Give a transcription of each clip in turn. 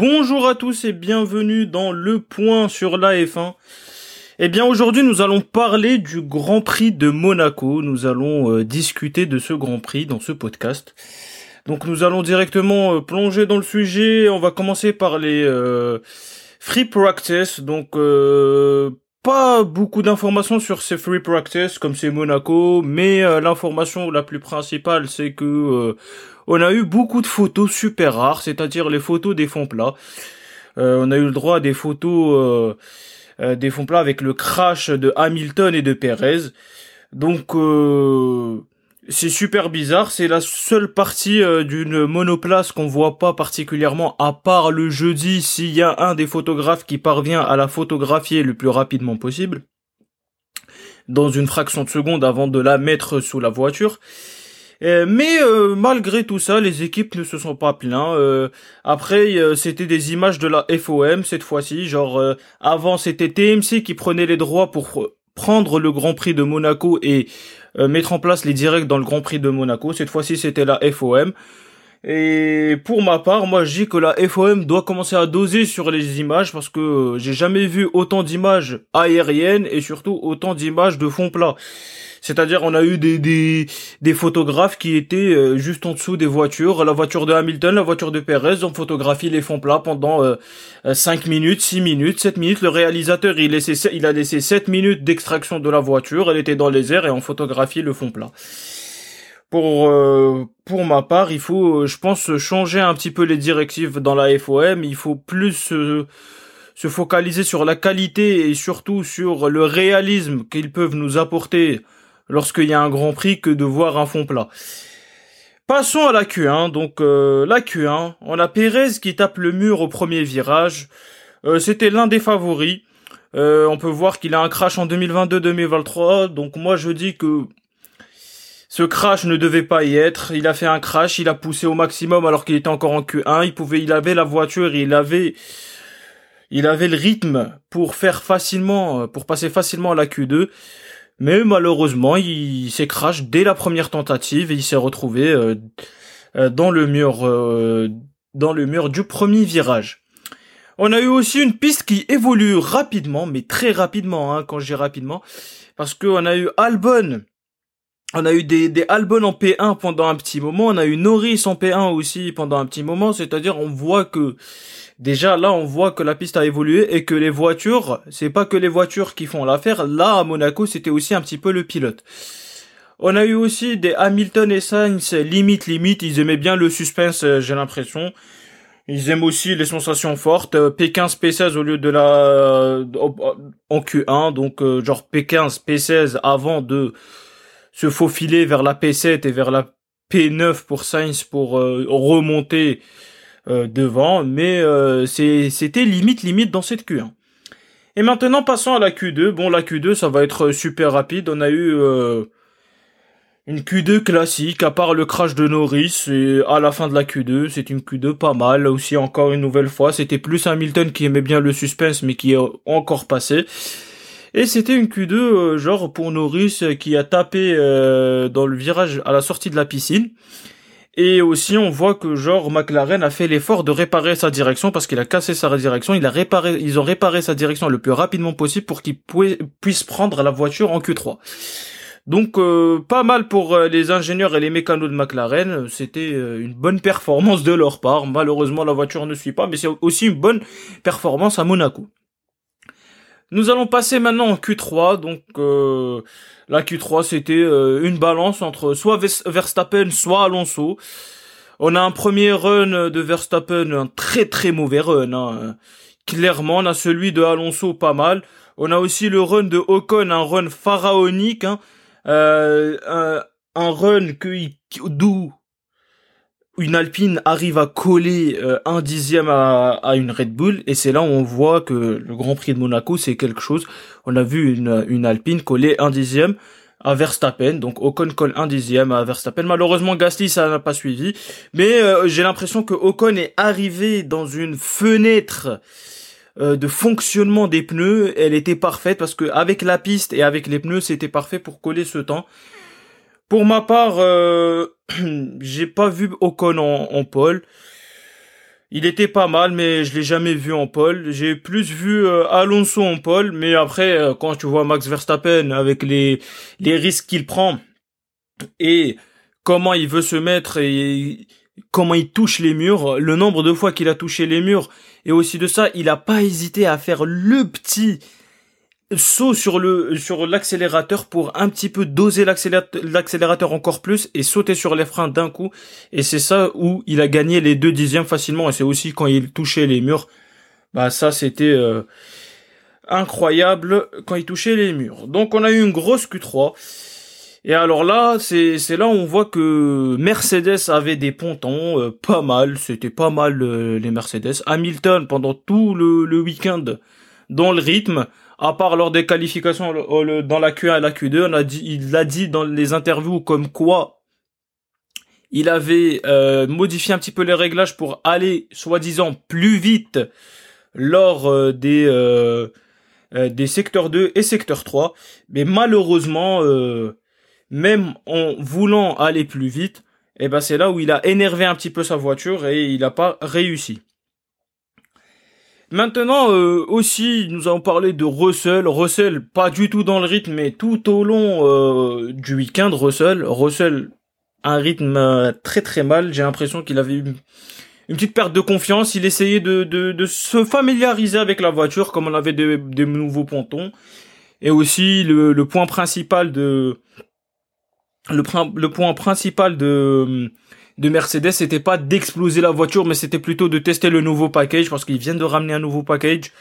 Bonjour à tous et bienvenue dans le point sur la F1. Eh bien aujourd'hui nous allons parler du Grand Prix de Monaco. Nous allons euh, discuter de ce Grand Prix dans ce podcast. Donc nous allons directement euh, plonger dans le sujet. On va commencer par les euh, free practice. Donc pas beaucoup d'informations sur ces free practice comme c'est Monaco, mais l'information la plus principale c'est que on a eu beaucoup de photos super rares, c'est-à-dire les photos des fonds plats. Euh, on a eu le droit à des photos euh, euh, des fonds plats avec le crash de Hamilton et de Perez. Donc c'est super bizarre, c'est la seule partie d'une monoplace qu'on voit pas particulièrement à part le jeudi s'il y a un des photographes qui parvient à la photographier le plus rapidement possible dans une fraction de seconde avant de la mettre sous la voiture. Euh, mais euh, malgré tout ça, les équipes ne se sont pas plaintes. Euh, après, c'était des images de la FOM cette fois-ci. Genre, avant, c'était TMC qui prenait les droits pour prendre le Grand Prix de Monaco et mettre en place les directs dans le Grand Prix de Monaco. Cette fois-ci, c'était la FOM. Et pour ma part, moi je dis que la FOM doit commencer à doser sur les images parce que j'ai jamais vu autant d'images aériennes et surtout autant d'images de fond plat. C'est-à-dire on a eu des, des, photographes qui étaient euh, juste en dessous des voitures, la voiture de Hamilton, la voiture de Perez, on photographie les fonds plats pendant euh, 5 euh, minutes, 6 minutes, 7 minutes. Le réalisateur il a laissé 7 minutes d'extraction de la voiture, elle était dans les airs et on photographie le fond plat. Pour euh, pour ma part, il faut, je pense, changer un petit peu les directives dans la FOM. Il faut plus se focaliser sur la qualité et surtout sur le réalisme qu'ils peuvent nous apporter lorsqu'il y a un Grand Prix que de voir un fond plat. Passons à la Q1. Donc euh, la Q1, on a Pérez qui tape le mur au premier virage. Euh, c'était l'un des favoris. Euh, on peut voir qu'il a un crash en 2022-2023. Donc moi je dis que ce crash ne devait pas y être. Il a fait un crash, il a poussé au maximum alors qu'il était encore en Q1. Il pouvait, il avait la voiture, il avait, il avait le rythme pour faire facilement, pour passer facilement à la Q2. Mais malheureusement, il s'est crash dès la première tentative et il s'est retrouvé euh, euh, dans le mur euh, dans le mur du premier virage. On a eu aussi une piste qui évolue rapidement, mais très rapidement, hein, quand je dis rapidement, parce qu'on a eu Albon, on a eu des, des Albon en P1 pendant un petit moment, on a eu Norris en P1 aussi pendant un petit moment, c'est-à-dire on voit que Déjà là, on voit que la piste a évolué et que les voitures, c'est pas que les voitures qui font l'affaire. Là, à Monaco, c'était aussi un petit peu le pilote. On a eu aussi des Hamilton et Sainz limite limite. Ils aimaient bien le suspense, euh, j'ai l'impression. Ils aiment aussi les sensations fortes. Euh, P15, P16 au lieu de la euh, en Q1, donc genre P15, P16 avant de se faufiler vers la P7 et vers la P9 pour Sainz pour remonter euh, devant, mais euh, c'était limite limite dans cette Q1. Et maintenant passons à la Q2. Bon la Q2 ça va être super rapide. On a eu euh, une Q2 classique, à part le crash de Norris, et à la fin de la Q2, c'est une Q2 pas mal, aussi encore une nouvelle fois, c'était plus Hamilton qui aimait bien le suspense, mais qui est encore passé. Et c'était une Q2, genre pour Norris, qui a tapé dans le virage à la sortie de la piscine. Et aussi, on voit que genre McLaren a fait l'effort de réparer sa direction parce qu'il a cassé sa direction. Il a réparé, ils ont réparé sa direction le plus rapidement possible pour qu'il puisse prendre la voiture en Q3. Donc euh, pas mal pour euh, les ingénieurs et les mécanos de McLaren. C'était euh, une bonne performance de leur part. Malheureusement, la voiture ne suit pas, mais c'est aussi une bonne performance à Monaco. Nous allons passer maintenant en Q3. Donc euh, la Q3 c'était euh, une balance entre soit Verstappen soit Alonso. On a un premier run de Verstappen, un très très mauvais run. Hein. Clairement, on a celui de Alonso pas mal. On a aussi le run de Ocon, un run pharaonique. Hein. Euh, un, un, run que d'où une Alpine arrive à coller euh, un dixième à, une Red Bull et c'est là où on voit que le Grand Prix de Monaco c'est quelque chose. On a vu une, Alpine coller un dixième à Verstappen, donc Ocon colle un dixième à Verstappen. Malheureusement Gasly ça n'a pas suivi, mais euh, j'ai l'impression que Ocon est arrivé dans une fenêtre euh, de fonctionnement des pneus. Elle était parfaite parce que avec la piste et avec les pneus c'était parfait pour coller ce temps. Pour ma part, euh, j'ai pas vu Ocon en, en pole. Il était pas mal, mais je l'ai jamais vu en pole. J'ai plus vu euh, Alonso en pole, mais après, euh, quand tu vois Max Verstappen avec les, les risques qu'il prend et comment il veut se mettre et comment il touche les murs, le nombre de fois qu'il a touché les murs, et aussi de ça, il a pas hésité à faire le petit saut sur le sur l'accélérateur pour un petit peu doser l'accélérateur encore plus et sauter sur les freins d'un coup. Et c'est ça où il a gagné les deux dixièmes facilement. Et c'est aussi quand il touchait les murs. Bah ça c'était euh, incroyable quand il touchait les murs. Donc on a eu une grosse Q3 et alors là c'est c'est là où on voit que Mercedes avait des pontons euh, pas mal. C'était pas mal euh, les Mercedes. Hamilton pendant tout le, le week-end dans le rythme à part lors des qualifications dans la Q1 et la Q2, on a dit, il l'a dit dans les interviews comme quoi il avait euh, modifié un petit peu les réglages pour aller soi-disant plus vite lors euh, des euh, des secteurs 2 et secteur 3, mais malheureusement même en voulant aller plus vite, eh ben c'est là où il a énervé un petit peu sa voiture et il n'a pas réussi. Maintenant euh, aussi, nous avons parlé de Russell. Russell, pas du tout dans le rythme, mais tout au long euh, du week-end, Russell, Russell, un rythme euh, très très mal. J'ai l'impression qu'il avait une, une, petite perte de confiance. Il essayait de, de, se familiariser avec la voiture, comme on avait des, nouveaux pontons. Et aussi le, point principal de le point principal de de Mercedes, c'était pas d'exploser la voiture, mais c'était plutôt de tester le nouveau package parce qu'ils viennent de ramener un nouveau package.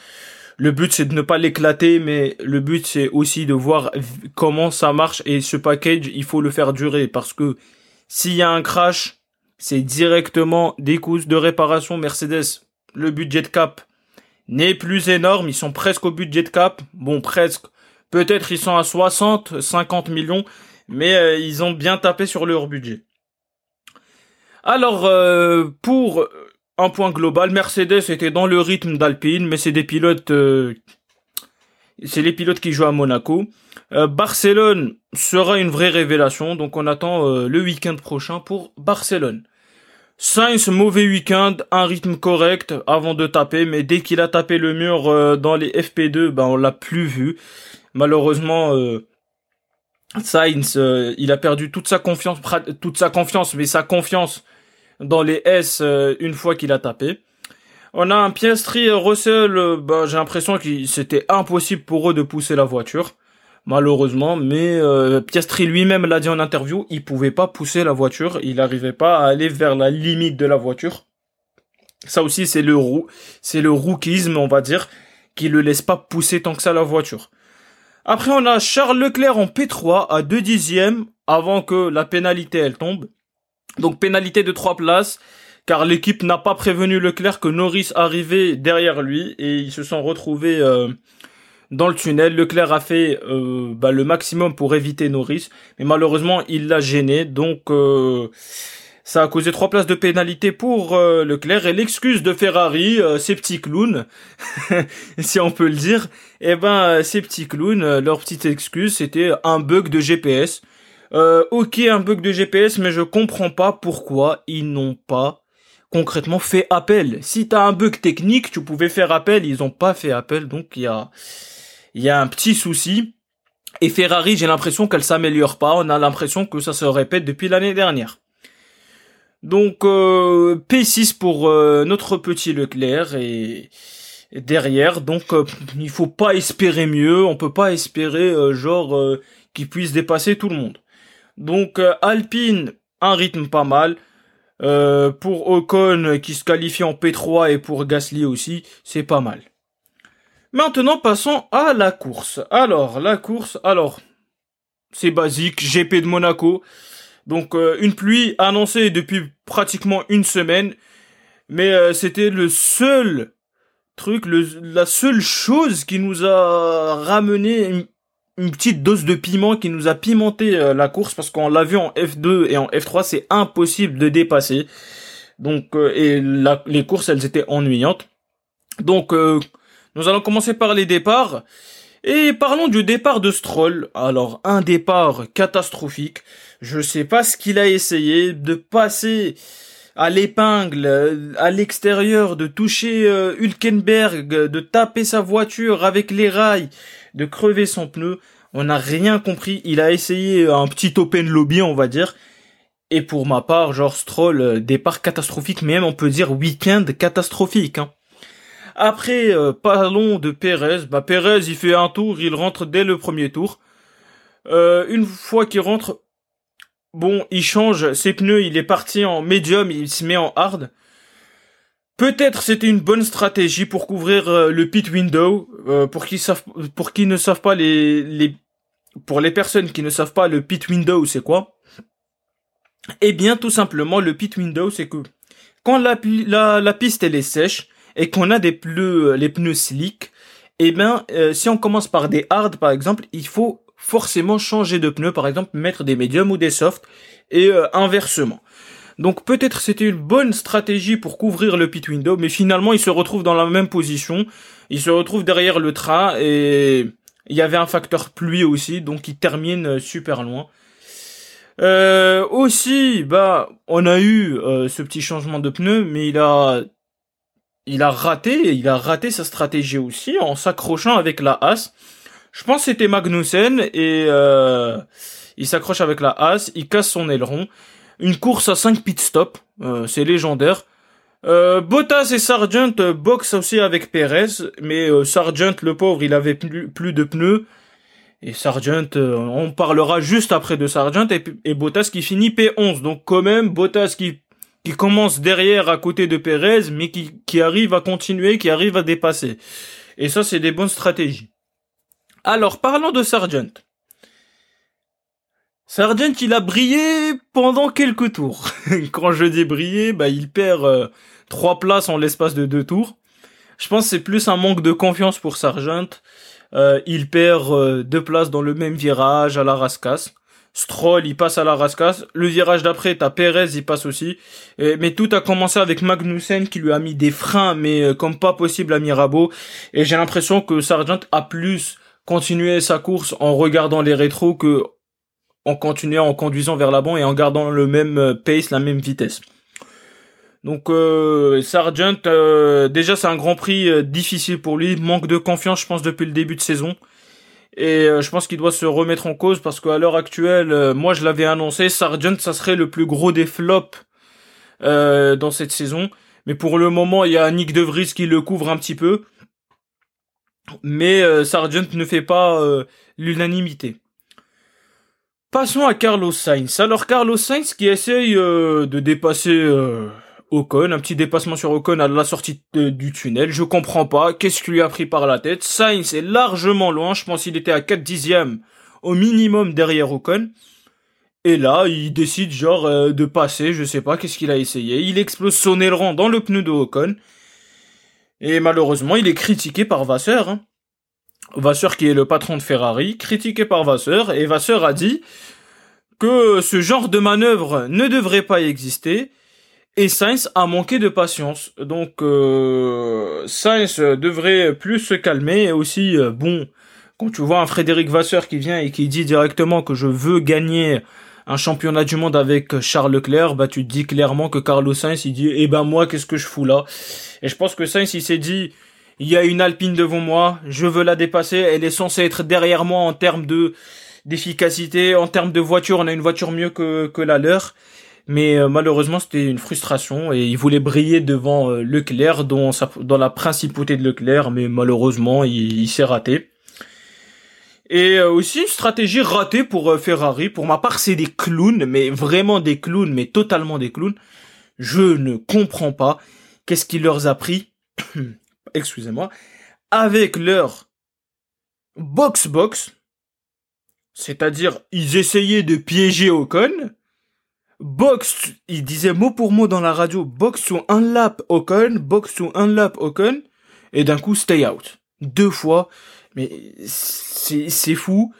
Le but c'est de ne pas l'éclater, mais le but c'est aussi de voir comment ça marche et ce package, il faut le faire durer parce que s'il y a un crash, c'est directement des coûts de réparation Mercedes. Le budget de cap n'est plus énorme, ils sont presque au budget de cap. Bon, presque. Peut-être ils sont à 60, 50 millions, mais euh, ils ont bien tapé sur leur budget. Alors, euh, pour un point global, Mercedes était dans le rythme d'Alpine, mais c'est des pilotes, euh, c'est les pilotes qui jouent à Monaco. Euh, Barcelone sera une vraie révélation, donc on attend le week-end prochain pour Barcelone. Sainz, mauvais week-end, un rythme correct avant de taper, mais dès qu'il a tapé le mur dans les FP2, ben on l'a plus vu. Malheureusement, Sainz, il a perdu toute sa confiance, toute sa confiance, mais sa confiance dans les S euh, une fois qu'il a tapé. On a un Piastri Russell, euh, bah, j'ai l'impression que c'était impossible pour eux de pousser la voiture, malheureusement, mais euh, Piastri lui-même l'a dit en interview, il pouvait pas pousser la voiture, il n'arrivait pas à aller vers la limite de la voiture. Ça aussi, c'est le roux, c'est le rookisme, on va dire, qui le laisse pas pousser tant que ça la voiture. Après, on a Charles Leclerc en P3 à 2 dixièmes avant que la pénalité elle tombe. Donc pénalité de trois places car l'équipe n'a pas prévenu Leclerc que Norris arrivait derrière lui et ils se sont retrouvés euh, dans le tunnel. Leclerc a fait euh, bah, le maximum pour éviter Norris, mais malheureusement il l'a gêné. Donc euh, ça a causé trois places de pénalité pour Leclerc et l'excuse de Ferrari, ces petits clowns, si on peut le dire, eh ben ces petits clowns, leur petite excuse c'était un bug de GPS. Euh, ok, un bug de GPS, mais je comprends pas pourquoi ils n'ont pas concrètement fait appel. Si t'as un bug technique, tu pouvais faire appel, ils ont pas fait appel, donc il y a, y a un petit souci. Et Ferrari, j'ai l'impression qu'elle s'améliore pas, on a l'impression que ça se répète depuis l'année dernière. Donc euh, P6 pour euh, notre petit Leclerc et, derrière, donc euh, il faut pas espérer mieux, on peut pas espérer genre qu'il puisse dépasser tout le monde. Donc euh, Alpine, un rythme pas mal. Euh, pour Ocon qui se qualifie en P3 et pour Gasly aussi, c'est pas mal. Maintenant passons à la course. Alors la course, alors c'est basique, GP de Monaco. Donc euh, une pluie annoncée depuis pratiquement une semaine, mais c'était le seul truc, la seule chose qui nous a ramené une petite dose de piment qui nous a pimenté euh, la course. Parce qu'on l'a vu en F2 et en F3 c'est impossible de dépasser. Donc euh, et les courses elles étaient ennuyantes. Donc euh, nous allons commencer par les départs et parlons du départ de Stroll alors un départ catastrophique je sais pas ce qu'il a essayé de passer à l'épingle, à l'extérieur, de toucher euh, Hülkenberg, de taper sa voiture avec les rails, de crever son pneu. On n'a rien compris. Il a essayé un petit open lobby, on va dire. Et pour ma part, genre Stroll, euh, départ catastrophique, même on peut dire week-end catastrophique. Hein. Après, euh, parlons de Perez. Bah Perez, il fait un tour, il rentre dès le premier tour. Euh, une fois qu'il rentre, bon, il change ses pneus, il est parti en médium, il se met en hard. Peut-être c'était une bonne stratégie pour couvrir euh, le pit window, pour qui savent, pour qui ne savent pas les, pour les personnes qui ne savent pas le pit window c'est quoi? Eh bien, tout simplement, le pit window, c'est que quand la, la, la, piste elle est sèche et qu'on a des pneus, les pneus slick, eh bien, euh, si on commence par des hard, par exemple, il faut forcément changer de pneus, par exemple, mettre des médiums ou des softs, et euh, inversement. Donc peut-être c'était une bonne stratégie pour couvrir le pit window, mais finalement il se retrouve dans la même position, il se retrouve derrière le train et il y avait un facteur pluie aussi, donc il termine euh, super loin. Euh, aussi, bah, on a eu euh, ce petit changement de pneu, mais il a, il a raté, il a raté sa stratégie aussi en s'accrochant avec la As. Je pense que c'était Magnussen et euh, il s'accroche avec la As, il casse son aileron. Une course à 5 pit stop, euh, c'est légendaire. Euh, Bottas et Sargent boxent aussi avec Perez, mais Sargent, le pauvre, il avait plus, plus de pneus. Et Sargent, euh, on parlera juste après de Sargent et, et Bottas qui finit P11. Donc quand même, Bottas qui, commence derrière à côté de Perez, mais qui, qui arrive à continuer, qui arrive à dépasser. Et ça, c'est des bonnes stratégies. Alors, parlons de Sargent. Sargent, il a brillé pendant quelques tours. Quand je dis briller, bah, il perd euh, trois places en l'espace de deux tours. Je pense que c'est plus un manque de confiance pour Sargent. Euh, il perd euh, deux places dans le même virage à la rascasse. Stroll, il passe à la rascasse. Le virage d'après, t'as Perez, il passe aussi. mais tout a commencé avec Magnussen qui lui a mis des freins, mais euh, comme pas possible à Mirabeau. Et j'ai l'impression que Sargent a plus continué sa course en regardant les rétros que en continuant en conduisant vers l'avant et en gardant le même pace, la même vitesse. Donc euh, Sargent, euh, déjà c'est un Grand Prix euh, difficile pour lui, manque de confiance je pense depuis le début de saison. Et je pense qu'il doit se remettre en cause parce qu'à l'heure actuelle, moi je l'avais annoncé, Sargent ça serait le plus gros des flops dans cette saison. Mais pour le moment, il y a Nick De Vries qui le couvre un petit peu. Mais Sargent ne fait pas l'unanimité. Passons à Carlos Sainz. Alors Carlos Sainz qui essaye de dépasser Ocon, un petit dépassement sur Ocon à la sortie du tunnel. Je comprends pas. Qu'est-ce qui lui a pris par la tête? Sainz est largement loin. Je pense qu'il était à 4 dixièmes au minimum derrière Ocon. Et là, il décide genre euh, de passer, je sais pas qu'est-ce qu'il a essayé? Il explose son aileron dans le pneu de Ocon. Et malheureusement, il est critiqué par Vasseur. Hein. Vasseur qui est le patron de Ferrari, critiqué par Vasseur. Et Vasseur a dit que ce genre de manœuvre ne devrait pas exister et Sainz a manqué de patience. Donc euh, Sainz devrait plus se calmer et aussi euh, bon quand tu vois un Frédéric Vasseur qui vient et qui dit directement que je veux gagner un championnat du monde avec Charles Leclerc, bah tu te dis clairement que Carlos Sainz il dit eh ben moi qu'est-ce que je fous là? Et je pense que Sainz il s'est dit il y a une Alpine devant moi, je veux la dépasser, elle est censée être derrière moi en termes de d'efficacité, en termes de voiture, on a une voiture mieux que la leur. Mais euh, malheureusement, c'était une frustration et il voulait briller devant euh, Leclerc, dans, la principauté de Leclerc, mais malheureusement, il, s'est raté. Et euh, aussi une stratégie ratée pour Ferrari. Pour ma part, c'est des clowns, mais vraiment des clowns, mais totalement des clowns. Je ne comprends pas qu'est-ce qui leur a pris, excusez-moi, avec leur box-box, c'est-à-dire ils essayaient de piéger Ocon, box, il disait mot pour mot dans la radio, box sur un lap Ocon, box sur un lap Ocon, et d'un coup stay out. Deux fois, mais c'est, c'est fou.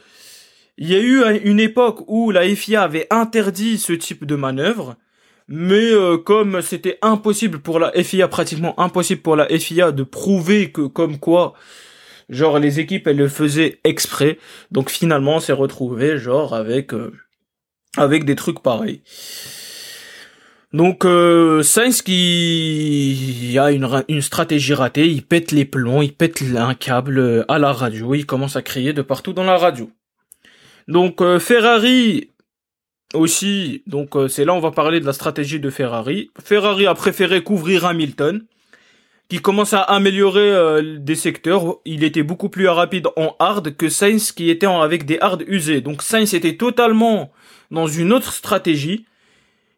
Il y a eu une époque où la FIA avait interdit ce type de manœuvre, mais euh, comme c'était impossible pour la FIA, pratiquement impossible pour la FIA de prouver que comme quoi, genre les équipes elles le faisaient exprès, donc finalement on s'est retrouvé genre avec... Euh, avec des trucs pareils. Donc euh, Sainz qui a une, stratégie ratée, il pète les plombs, il pète un câble à la radio, il commence à crier de partout dans la radio. Donc euh, Ferrari aussi, donc euh, c'est là on va parler de la stratégie de Ferrari. Ferrari a préféré couvrir Hamilton, qui commence à améliorer euh, des secteurs. Il était beaucoup plus rapide en hard que Sainz qui était avec des hard usés. Donc Sainz était totalement dans une autre stratégie.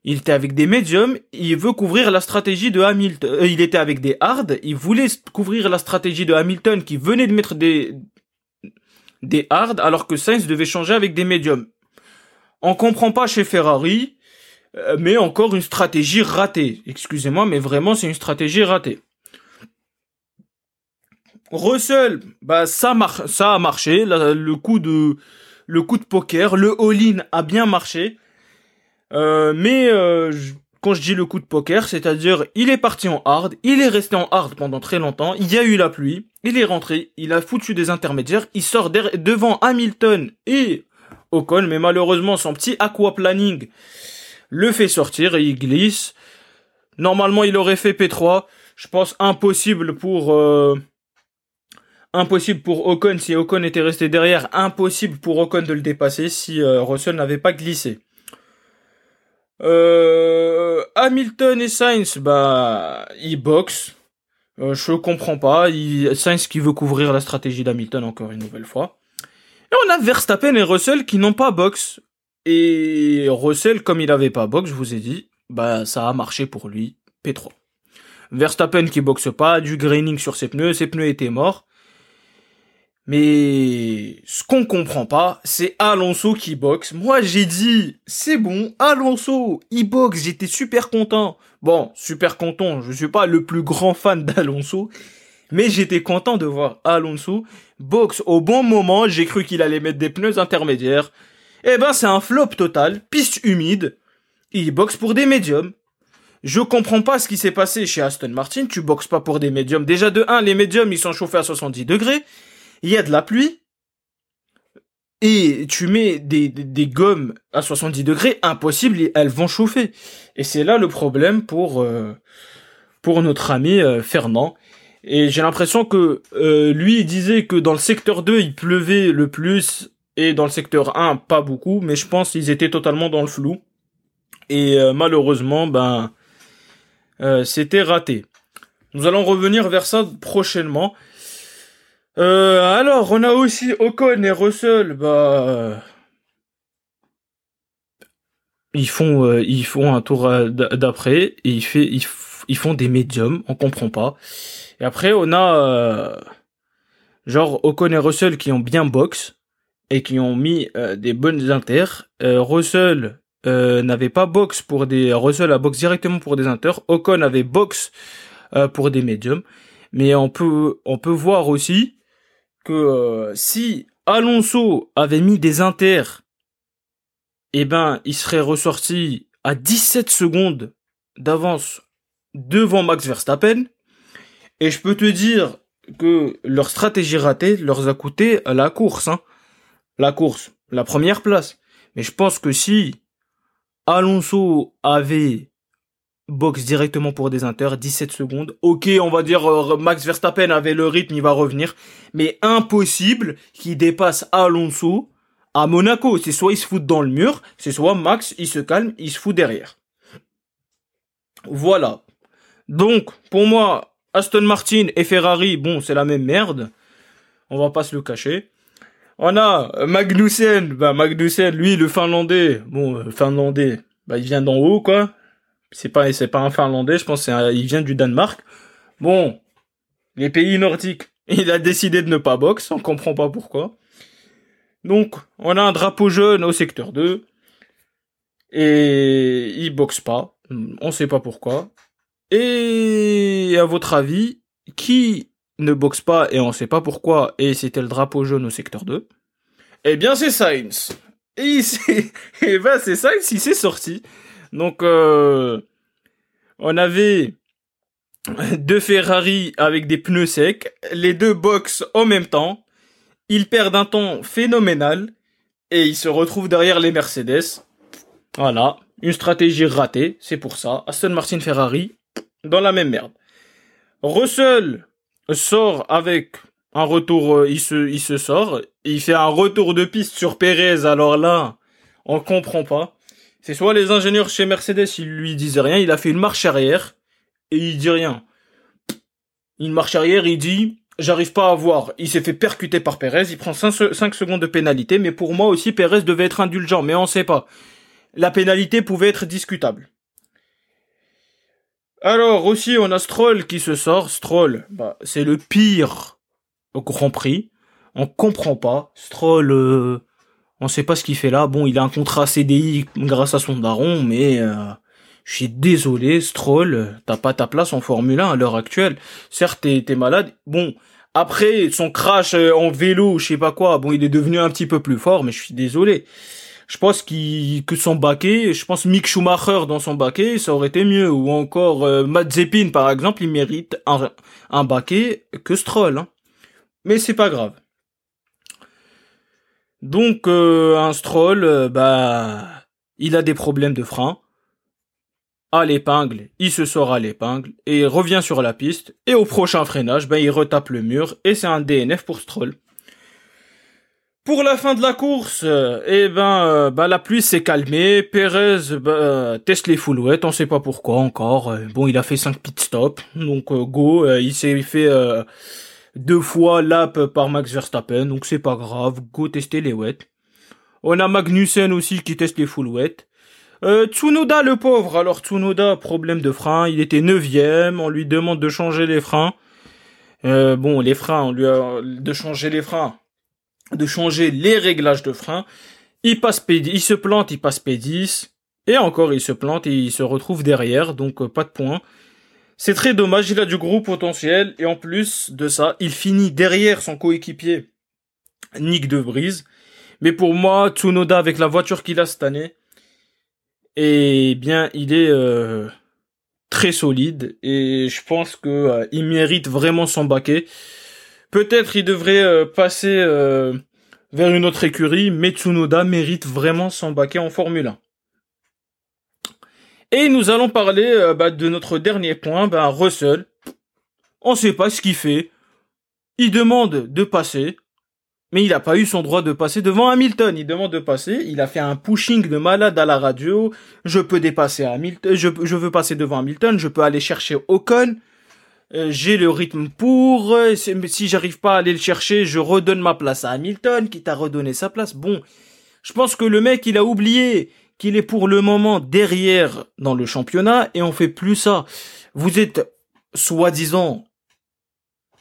Il était avec des médiums, il veut couvrir la stratégie de Hamilton. Euh, il était avec des hard, il voulait couvrir la stratégie de Hamilton qui venait de mettre des des hard alors que Sainz devait changer avec des médiums. On comprend pas chez Ferrari, euh, mais encore une stratégie ratée. Excusez-moi, mais vraiment c'est une stratégie ratée. Russell, bah ça ça a marché, le coup de le coup de poker, le all-in a bien marché. Euh, mais euh, quand je dis le coup de poker, c'est-à-dire il est parti en hard, il est resté en hard pendant très longtemps, il y a eu la pluie, il est rentré, il a foutu des intermédiaires, il sort devant Hamilton et Ocon, mais malheureusement son petit aquaplaning le fait sortir et il glisse. Normalement il aurait fait P3, je pense impossible pour euh, impossible pour Ocon si Ocon était resté derrière, impossible pour Ocon de le dépasser si euh, Russell n'avait pas glissé. Euh, Hamilton et Sainz, bah, ils boxent. Euh, je comprends pas. Sainz qui veut couvrir la stratégie d'Hamilton encore une nouvelle fois. Et on a Verstappen et Russell qui n'ont pas box. Et Russell, comme il avait pas box, je vous ai dit, bah, ça a marché pour lui. P3. Verstappen qui boxe pas, du graining sur ses pneus, ses pneus étaient morts. Mais ce qu'on comprend pas, c'est Alonso qui boxe. Moi, j'ai dit, c'est bon, Alonso, il boxe, j'étais super content. Bon, super content, je suis pas le plus grand fan d'Alonso, mais j'étais content de voir Alonso boxe au bon moment, j'ai cru qu'il allait mettre des pneus intermédiaires. Eh ben, c'est un flop total, piste humide. Il boxe pour des médiums. Je comprends pas ce qui s'est passé chez Aston Martin, tu boxes pas pour des médiums. Déjà de 1, les médiums, ils sont chauffés à 70 degrés il y a de la pluie, et tu mets des, gommes à 70 degrés, impossible, elles vont chauffer. Et c'est là le problème pour, euh, notre ami euh, Fernand. Et j'ai l'impression que euh, lui, disait que dans le secteur 2, il pleuvait le plus, et dans le secteur 1, pas beaucoup, mais je pense qu'ils étaient totalement dans le flou. Et malheureusement, ben, c'était raté. Nous allons revenir vers ça prochainement. Euh, alors, on a aussi Ocon et Russell, bah, ils font, euh, ils font un tour euh, d'après et ils, font des médiums, on comprend pas. Et après, on a genre Ocon et Russell qui ont bien box et qui ont mis des bonnes inters. Russell n'avait pas box pour des, Russell a box directement pour des inters. Ocon avait box pour des médiums. Mais on peut, on peut voir aussi euh, si Alonso avait mis des inters, eh ben, il serait ressorti à 17 secondes d'avance devant Max Verstappen. Et je peux te dire que leur stratégie ratée leur a coûté la course, hein. La course, la première place. Mais je pense que si Alonso avait boxe directement pour des inters, 17 secondes. Ok, on va dire euh, Max Verstappen avait le rythme, il va revenir. Mais impossible qu'il dépasse Alonso à Monaco. C'est soit il se fout dans le mur, c'est soit Max, il se calme, il se fout derrière. Voilà. Donc, pour moi, Aston Martin et Ferrari, bon, c'est la même merde. On va pas se le cacher. On a Magnussen, bah Magnussen, lui, le Finlandais, bon, euh, Finlandais, bah il vient d'en haut, quoi c'est pas pas un finlandais, je pense c'est il vient du Danemark. Bon, les pays nordiques, il a décidé de ne pas boxe, on comprend pas pourquoi. Donc, on a un drapeau jaune au secteur 2 et il boxe pas, on sait pas pourquoi. Et à votre avis, qui ne boxe pas et on sait pas pourquoi et c'était le drapeau jaune au secteur 2 Eh bien, c'est Sainz. Et, et ben c'est Sainz, il s'est sorti. Donc, euh, on avait deux Ferrari avec des pneus secs, les deux box en même temps. Ils perdent un temps phénoménal et ils se retrouvent derrière les Mercedes. Voilà, Une stratégie ratée, c'est pour ça. Aston Martin Ferrari, dans la même merde. Russell sort avec un retour, euh, il se, sort, il fait un retour de piste sur Perez, alors là, on comprend pas. C'est soit les ingénieurs chez Mercedes, ils lui disent rien, il a fait une marche arrière, et il dit rien. Une marche arrière, il dit, j'arrive pas à voir. Il s'est fait percuter par Perez, il prend 5, secondes de pénalité, mais pour moi aussi, Perez devait être indulgent, mais on sait pas. La pénalité pouvait être discutable. Alors aussi, on a Stroll qui se sort. Stroll, bah, c'est le pire au Grand Prix. On comprend pas. Stroll, euh, on sait pas ce qu'il fait là. Bon, il a un contrat CDI grâce à son daron, mais euh, je suis désolé, Stroll, t'as pas ta place en Formule 1 à l'heure actuelle. Certes, t'es malade. Bon, après son crash euh, en vélo, je sais pas quoi. Bon, il est devenu un petit peu plus fort, mais je suis désolé. Je pense que son baquet, je pense Mick Schumacher dans son baquet, ça aurait été mieux. Ou encore euh, par exemple, il mérite un, un baquet que Stroll. Hein. Mais c'est pas grave. Donc euh, un Stroll, euh, bah, il a des problèmes de frein. À l'épingle, il se sort à l'épingle et revient sur la piste. Et au prochain freinage, ben il retape le mur et c'est un DNF pour Stroll. Pour la fin de la course, euh, eh ben, bah, la pluie s'est calmée. Perez bah, teste les foulouettes, on sait pas pourquoi encore. Bon, il a fait 5 pit stops, donc go. il s'est fait deux fois lap par Max Verstappen, donc c'est pas grave. Go tester les wets. On a Magnussen aussi qui teste les foulouettes. Euh, Tsunoda le pauvre, alors Tsunoda, problème de frein, il était neuvième, on lui demande de changer les freins. Euh, bon, les freins, on lui a de changer les freins de changer les réglages de frein. Il passe P10, il se plante, il passe P10, et encore il se plante et il se retrouve derrière, donc euh, pas de points. C'est très dommage, il a du gros potentiel, et en plus de ça, il finit derrière son coéquipier, Nick De. Mais pour moi, Tsunoda, avec la voiture qu'il a cette année, eh bien, il est euh, très solide, et je pense que euh, il mérite vraiment son baquet. Peut-être il devrait euh, passer euh, vers une autre écurie, mais Tsunoda mérite vraiment son baquet en Formule 1. Et nous allons parler euh, bah, de notre dernier point, bah, Russell. On ne sait pas ce qu'il fait. Il demande de passer, mais il n'a pas eu son droit de passer devant Hamilton. Il demande de passer. Il a fait un pushing de malade à la radio. Je peux dépasser Hamilton. Je, veux passer devant Hamilton. Je peux aller chercher Ocon. Euh, j'ai le rythme pour, euh, si j'arrive pas à aller le chercher, je redonne ma place à Hamilton, qui t'a redonné sa place. Bon, je pense que le mec, il a oublié qu'il est pour le moment derrière dans le championnat, et on fait plus ça. Vous êtes soi-disant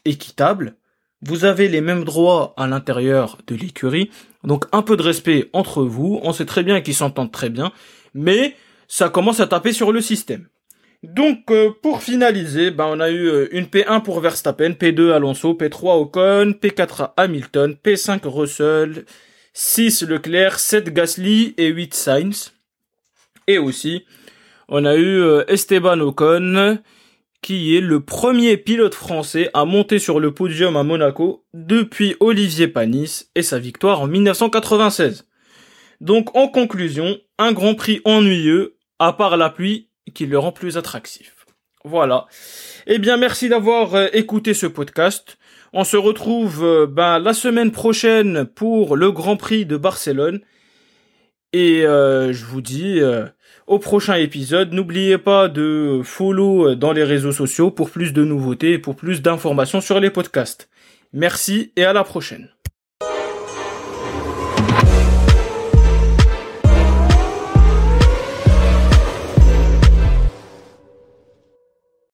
équitable, vous avez les mêmes droits à l'intérieur de l'écurie, donc un peu de respect entre vous, on sait très bien qu'ils s'entendent très bien, mais ça commence à taper sur le système. Donc euh, pour finaliser, ben, on a eu euh, une P1 pour Verstappen, P2 Alonso, P3 Ocon, P4 Hamilton, P5 Russell, 6 Leclerc, 7 Gasly et 8 Sainz. Et aussi, on a eu euh, Esteban Ocon, qui est le premier pilote français à monter sur le podium à Monaco depuis Olivier Panis et sa victoire en 1996. Donc en conclusion, un Grand Prix ennuyeux, à part la pluie qui le rend plus attractif. Voilà. Eh bien, merci d'avoir euh, écouté ce podcast. On se retrouve euh, ben, la semaine prochaine pour le Grand Prix de Barcelone. Et euh, je vous dis au prochain épisode. N'oubliez pas de follow dans les réseaux sociaux pour plus de nouveautés et pour plus d'informations sur les podcasts. Merci et à la prochaine.